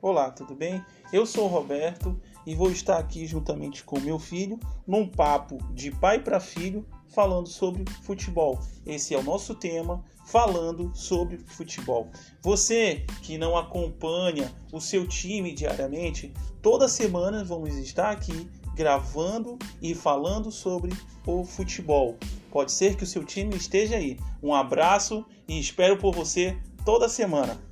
Olá, tudo bem? Eu sou o Roberto e vou estar aqui juntamente com meu filho num papo de pai para filho falando sobre futebol. Esse é o nosso tema, falando sobre futebol. Você que não acompanha o seu time diariamente, toda semana vamos estar aqui gravando e falando sobre o futebol. Pode ser que o seu time esteja aí. Um abraço e espero por você toda semana.